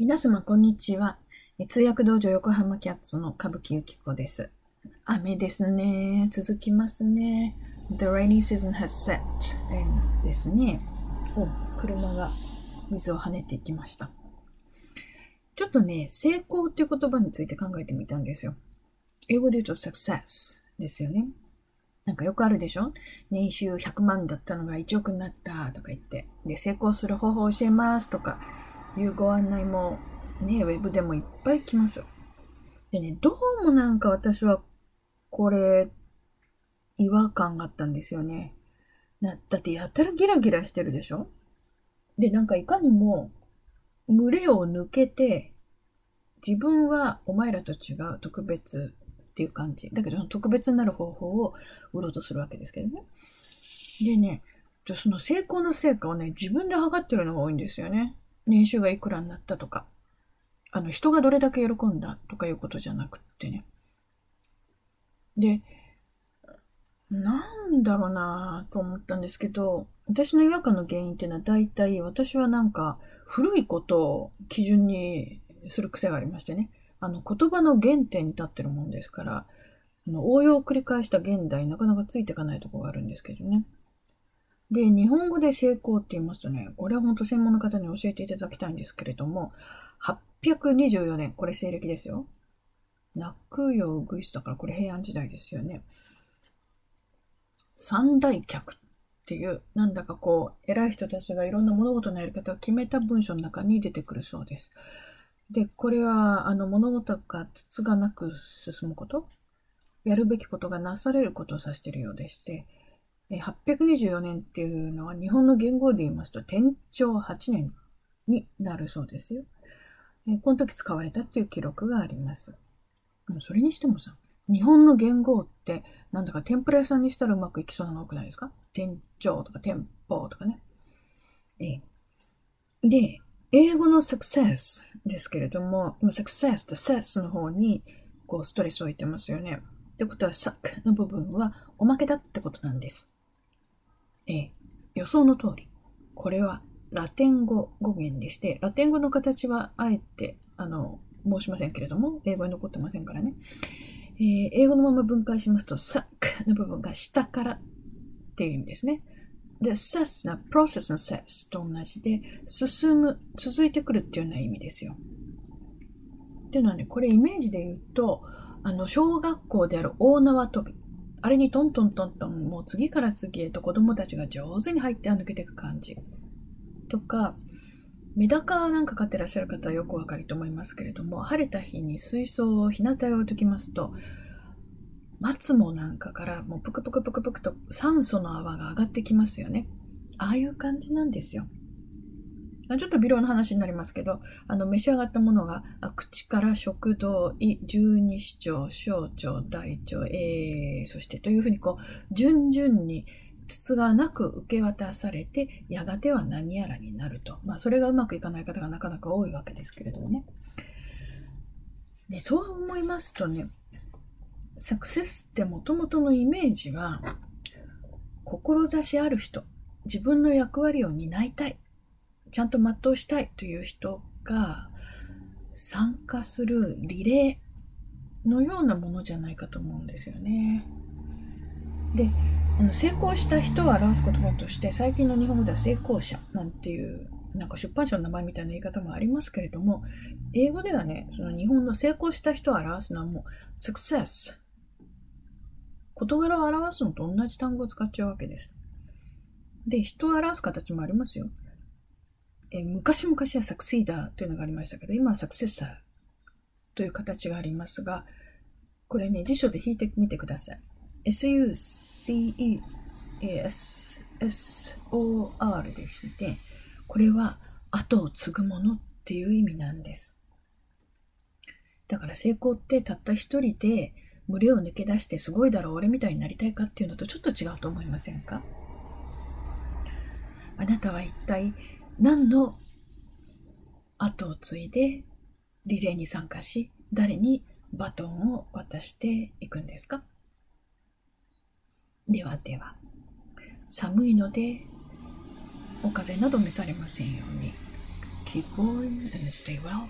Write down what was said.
皆様、こんにちは。通訳道場横浜キャッツの歌舞伎ゆき子です。雨ですね。続きますね。The rainy season has set、ですね。お、車が水を跳ねていきました。ちょっとね、成功っていう言葉について考えてみたんですよ。英語で言うと success ですよね。なんかよくあるでしょ？年収100万だったのが1億になったとか言って。で、成功する方法を教えますとかいうご案内もね、ウェブでもいっぱい来ます。でね、どうもなんか私はこれ、違和感があったんですよね。だってやたらギラギラしてるでしょ？で、なんかいかにも群れを抜けて自分はお前らと違う特別っていう感じ。だけど、特別になる方法を売ろうとするわけですけどね。でね、その成功の成果をね、自分で測ってるのが多いんですよね。年収がいくらになったとか、あの、人がどれだけ喜んだとかいうことじゃなくってね。で、なんだろうなと思ったんですけど、私の違和感の原因っていうのは大体私はなんか古いことを基準にする癖がありましてね。あの言葉の原点に立ってるもんですから、あの応用を繰り返した現代なかなかついていかないとこがあるんですけどね。で、日本語で成功って言いますとね、これは本当専門の方に教えていただきたいんですけれども、824年、これ西暦ですよ。泣くようぐいすだからこれ平安時代ですよね。三大客っていう、なんだかこう、偉い人たちがいろんな物事のやり方を決めた文章の中に出てくるそうです。で、これは、あの、物事が筒がなく進むこと、やるべきことがなされることを指しているようでして、824年っていうのは日本の言語で言いますと、天長8年になるそうですよ。この時使われたっていう記録があります。それにしてもさ、日本の言語って、なんだか天ぷら屋さんにしたらうまくいきそうなの多くないですか？天長とか天保とかね。えで、英語の success ですけれども、今 success と s の方にこうストレスを置いてますよね。ってことは suck の部分はおまけだってことなんです。えー、予想の通り。これはラテン語語源でして、ラテン語の形はあえて、あの、申しませんけれども、英語に残ってませんからね。えー、英語のまま分解しますと、suck の部分が下からっていう意味ですね。で、s な、プロセスの s と同じで、進む、続いてくるっていうような意味ですよ。っていうのはね、これイメージで言うと、あの、小学校である大縄跳び。あれにトントントントン、もう次から次へと子供たちが上手に入って抜けていく感じ。とか、メダカなんか飼ってらっしゃる方はよくわかると思いますけれども、晴れた日に水槽を日向へ置いときますと、松もなんかからもうぷくぷくぷくぷくと酸素の泡が上がってきますよね。ああいう感じなんですよ。ちょっと微量の話になりますけど、あの召し上がったものが口から食道、胃、十二指腸、小腸、大腸、えー、そしてというふうにこう、順々に筒がなく受け渡されて、やがては何やらになると。まあ、それがうまくいかない方がなかなか多いわけですけれどもね。で、そう思いますとね、サクセスってもともとのイメージは、志ある人、自分の役割を担いたい、ちゃんと全うしたいという人が参加するリレーのようなものじゃないかと思うんですよね。で、あの成功した人を表す言葉として最近の日本語では成功者なんていうなんか出版社の名前みたいな言い方もありますけれども英語ではねその日本の成功した人を表すのはもう success 事柄を表すのと同じ単語を使っちゃうわけです。で人を表す形もありますよ。え昔々はサクシーダーというのがありましたけど今はサクセッサーという形がありますがこれね辞書で引いてみてください S-U-C-E-S-S-O-R でして、これは後を継ぐものっていう意味なんです。だから成功ってたった一人で群れを抜け出してすごいだろう俺みたいになりたいかっていうのとちょっと違うと思いませんか？あなたは一体何の後を継いでリレーに参加し誰にバトンを渡していくんですか？ではでは、寒いので、お風邪など召されませんように、keep warm and stay well.